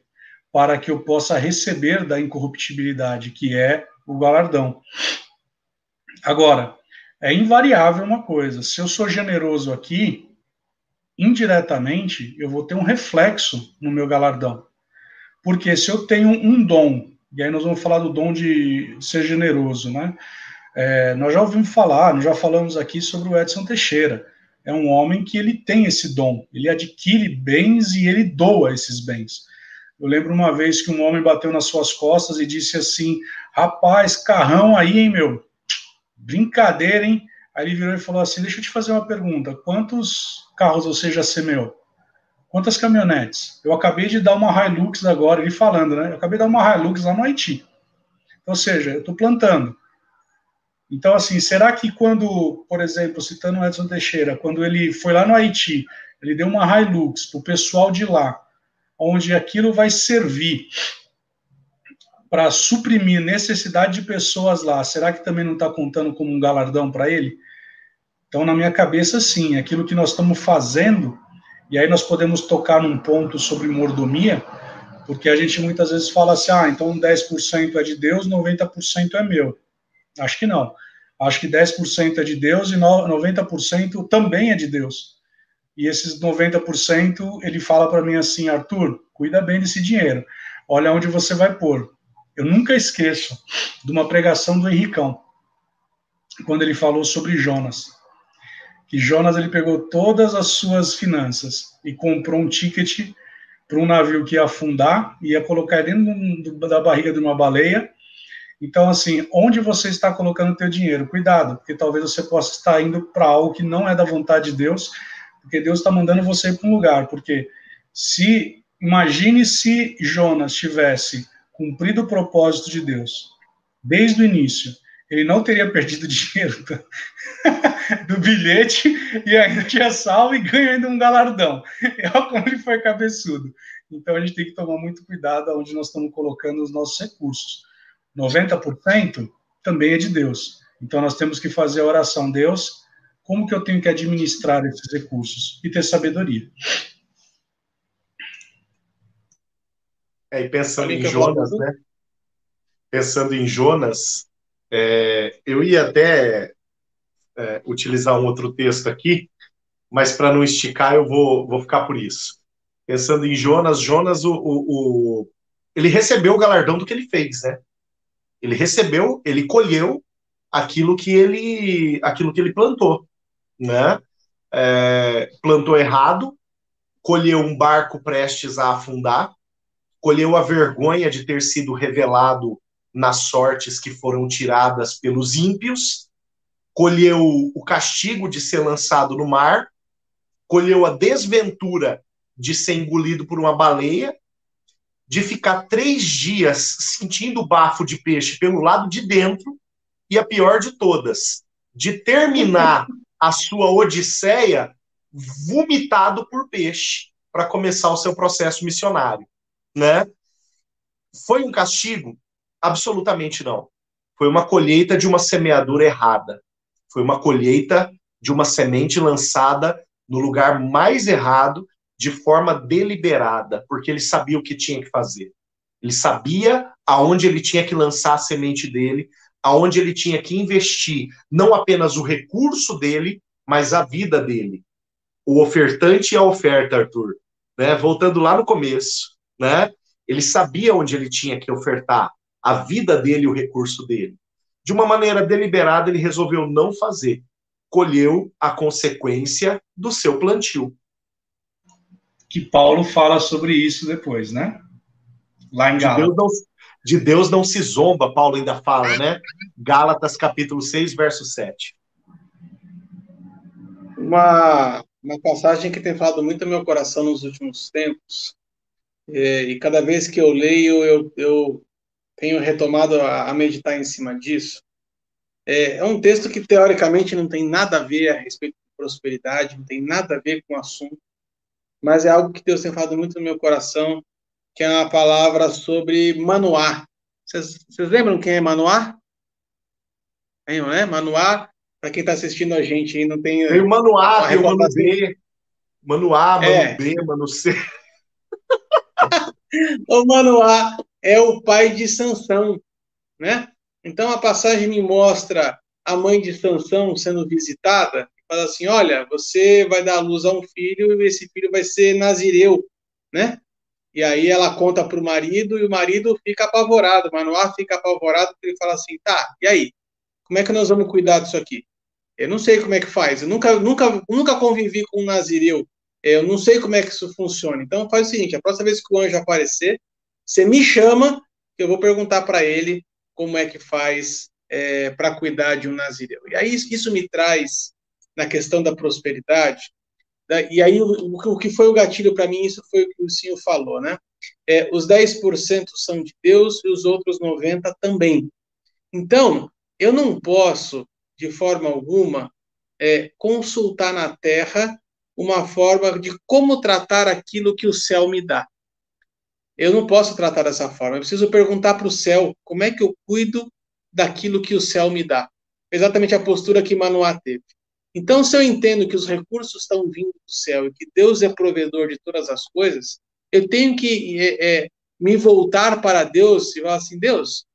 para que eu possa receber da incorruptibilidade, que é o galardão. Agora, é invariável uma coisa: se eu sou generoso aqui, indiretamente eu vou ter um reflexo no meu galardão. Porque se eu tenho um dom, e aí nós vamos falar do dom de ser generoso, né? É, nós já ouvimos falar, nós já falamos aqui sobre o Edson Teixeira. É um homem que ele tem esse dom, ele adquire bens e ele doa esses bens. Eu lembro uma vez que um homem bateu nas suas costas e disse assim: Rapaz, carrão aí, hein, meu? Brincadeira, hein? Aí ele virou e falou assim: Deixa eu te fazer uma pergunta. Quantos carros você já semeou? Quantas caminhonetes? Eu acabei de dar uma Hilux agora, ele falando, né? Eu acabei de dar uma Hilux lá no Haiti. Ou seja, eu estou plantando. Então, assim, será que quando, por exemplo, citando o Edson Teixeira, quando ele foi lá no Haiti, ele deu uma Hilux para o pessoal de lá, onde aquilo vai servir para suprimir necessidade de pessoas lá, será que também não está contando como um galardão para ele? Então, na minha cabeça, sim, aquilo que nós estamos fazendo, e aí nós podemos tocar num ponto sobre mordomia, porque a gente muitas vezes fala assim, ah, então 10% é de Deus, 90% é meu. Acho que não. Acho que 10% é de Deus e 90% também é de Deus. E esses 90%, ele fala para mim assim, Arthur, cuida bem desse dinheiro. Olha onde você vai pôr. Eu nunca esqueço de uma pregação do Henricão, quando ele falou sobre Jonas. Que Jonas ele pegou todas as suas finanças e comprou um ticket para um navio que ia afundar, ia colocar dentro da barriga de uma baleia. Então, assim, onde você está colocando o teu dinheiro? Cuidado, porque talvez você possa estar indo para algo que não é da vontade de Deus, porque Deus está mandando você para um lugar. Porque se imagine se Jonas tivesse cumprido o propósito de Deus desde o início, ele não teria perdido dinheiro do, do bilhete e ainda tinha salvo e ganha ainda um galardão. Olha como ele foi cabeçudo. Então a gente tem que tomar muito cuidado onde nós estamos colocando os nossos recursos. 90% também é de Deus. Então nós temos que fazer a oração, Deus, como que eu tenho que administrar esses recursos e ter sabedoria. É, e pensando em Jonas, né? Pensando em Jonas, é, eu ia até é, utilizar um outro texto aqui, mas para não esticar, eu vou, vou ficar por isso. Pensando em Jonas, Jonas, o, o, o, ele recebeu o galardão do que ele fez, né? Ele recebeu, ele colheu aquilo que ele, aquilo que ele plantou, né? É, plantou errado, colheu um barco prestes a afundar, colheu a vergonha de ter sido revelado nas sortes que foram tiradas pelos ímpios, colheu o castigo de ser lançado no mar, colheu a desventura de ser engolido por uma baleia, de ficar três dias sentindo o bafo de peixe pelo lado de dentro, e a pior de todas, de terminar a sua odisseia vomitado por peixe para começar o seu processo missionário, né? Foi um castigo? Absolutamente não. Foi uma colheita de uma semeadura errada. Foi uma colheita de uma semente lançada no lugar mais errado, de forma deliberada, porque ele sabia o que tinha que fazer. Ele sabia aonde ele tinha que lançar a semente dele, aonde ele tinha que investir não apenas o recurso dele, mas a vida dele. O ofertante e a oferta, Arthur. Né? Voltando lá no começo, né? ele sabia onde ele tinha que ofertar a vida dele e o recurso dele. De uma maneira deliberada, ele resolveu não fazer. Colheu a consequência do seu plantio. Que Paulo fala sobre isso depois, né? Lá em Gálatas. De Deus, não, de Deus não se zomba, Paulo ainda fala, né? Gálatas capítulo 6, verso 7. Uma, uma passagem que tem falado muito no meu coração nos últimos tempos, é, e cada vez que eu leio, eu, eu tenho retomado a, a meditar em cima disso. É, é, um texto que, teoricamente, não tem nada a ver a respeito de prosperidade, não tem nada a ver com o assunto, mas é algo que Deus tem falado muito no meu coração, que é uma palavra sobre Manoá. Vocês, lembram quem é Manoá? Tem, não é? Manoá, para quem está assistindo a gente aí, não tem. Tem o Manoá, tem o Mano B. Manoá, Mano é. B, Mano C. o Manoá é o pai de Sansão, né? Então a passagem me mostra a mãe de Sansão sendo visitada, fala assim: "Olha, você vai dar à luz a um filho e esse filho vai ser nazireu", né? E aí ela conta para o marido e o marido fica apavorado, Manoá fica apavorado porque ele fala assim: "Tá, e aí? Como é que nós vamos cuidar disso aqui?" Eu não sei como é que faz. Eu nunca, nunca, nunca convivi com um nazireu. Eu não sei como é que isso funciona. Então faz o seguinte: a próxima vez que o anjo aparecer, você me chama, eu vou perguntar para ele como é que faz é, para cuidar de um nazireu. E aí isso me traz na questão da prosperidade. Da, e aí o, o, que foi o gatilho para mim, isso foi o que o senhor falou, né? É, os 10% são de Deus e os outros 90% também. Então, eu não posso, de forma alguma, é, consultar na terra uma forma de como tratar aquilo que o céu me dá. Eu não posso tratar dessa forma. Eu preciso perguntar para o céu como é que eu cuido daquilo que o céu me dá. Exatamente a postura que Manoá teve. Então, se eu entendo que os recursos estão vindo do céu e que Deus é provedor de todas as coisas, eu tenho que é, é, me voltar para Deus e falar assim: Deus,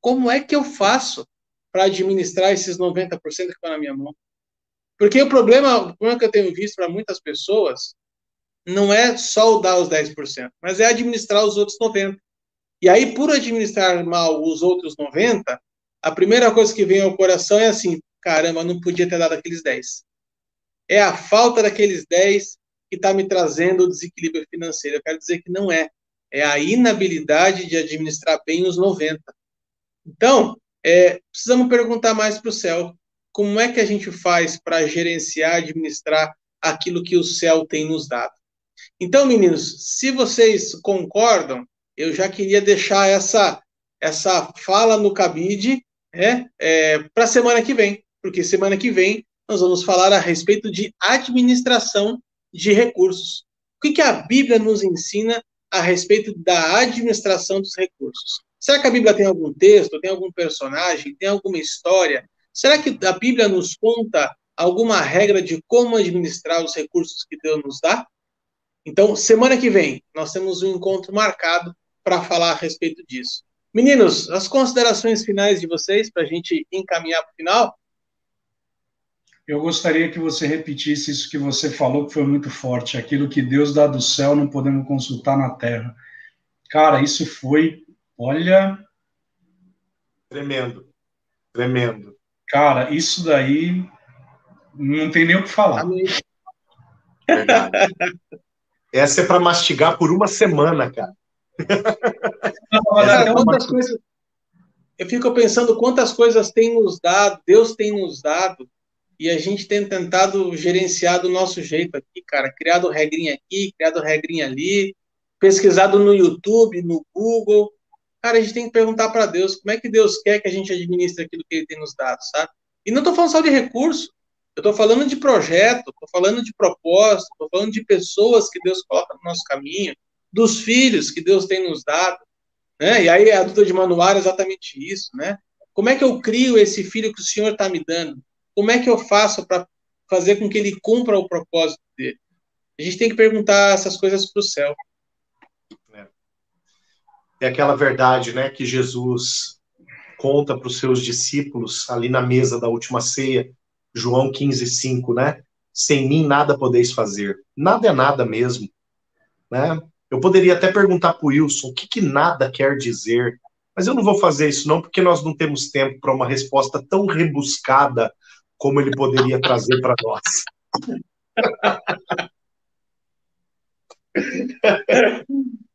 como é que eu faço para administrar esses 90% que estão na minha mão? Porque o problema, o problema que eu tenho visto para muitas pessoas não é só o dar os 10%, mas é administrar os outros 90%. E aí, por administrar mal os outros 90%, a primeira coisa que vem ao coração é assim: caramba, não podia ter dado aqueles 10. É a falta daqueles 10 que está me trazendo o desequilíbrio financeiro. Eu quero dizer que não é. É a inabilidade de administrar bem os 90. Então, é, precisamos perguntar mais para o céu como é que a gente faz para gerenciar, administrar aquilo que o céu tem nos dado. Então, meninos, se vocês concordam, eu já queria deixar essa essa fala no cabide né, é, para semana que vem, porque semana que vem nós vamos falar a respeito de administração de recursos. O que, que a Bíblia nos ensina a respeito da administração dos recursos? Será que a Bíblia tem algum texto, tem algum personagem, tem alguma história Será que a Bíblia nos conta alguma regra de como administrar os recursos que Deus nos dá? Então, semana que vem, nós temos um encontro marcado para falar a respeito disso. Meninos, as considerações finais de vocês, para a gente encaminhar para o final? eu gostaria que você repetisse isso que você falou, que foi muito forte. Aquilo que Deus dá do céu não podemos consultar na terra. Cara, isso foi, olha. Tremendo. Tremendo. Cara, isso daí não tem nem o que falar. Essa é para mastigar por uma semana, cara. Não, quantas coisas, eu fico pensando quantas coisas tem nos dado, Deus tem nos dado, e a gente tem tentado gerenciar do nosso jeito aqui, cara. Criado regrinha aqui, criado regrinha ali, pesquisado no YouTube, no Google. Cara, a gente tem que perguntar para Deus como é que Deus quer que a gente administre aquilo que Ele tem nos dado, sabe? E não estou falando só de recurso, eu estou falando de projeto, estou falando de propósito, estou falando de pessoas que Deus coloca no nosso caminho, dos filhos que Deus tem nos dado. Né? E aí a dúvida de manual é exatamente isso, né? Como é que eu crio esse filho que o Senhor está me dando? Como é que eu faço para fazer com que ele cumpra o propósito dele? A gente tem que perguntar essas coisas para o céu. É. aquela verdade, né, que Jesus conta para os seus discípulos ali na mesa da última ceia, João 15, 5, né? Sem mim nada podeis fazer. Nada é nada mesmo, né? Eu poderia até perguntar para o Wilson o que, que nada quer dizer, mas eu não vou fazer isso não, porque nós não temos tempo para uma resposta tão rebuscada como ele poderia trazer para nós.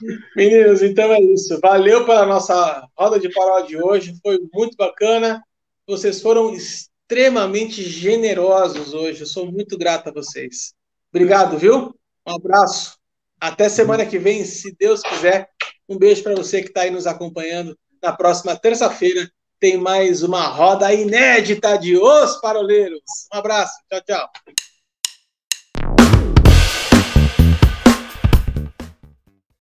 Meninos, então é isso. Valeu pela nossa roda de paródia de hoje. Foi muito bacana. Vocês foram extremamente generosos hoje. Eu sou muito grato a vocês. Obrigado, viu? Um abraço. Até semana que vem, se Deus quiser. Um beijo para você que está aí nos acompanhando. Na próxima terça-feira tem mais uma roda inédita de Os Paroleiros. Um abraço. Tchau, tchau.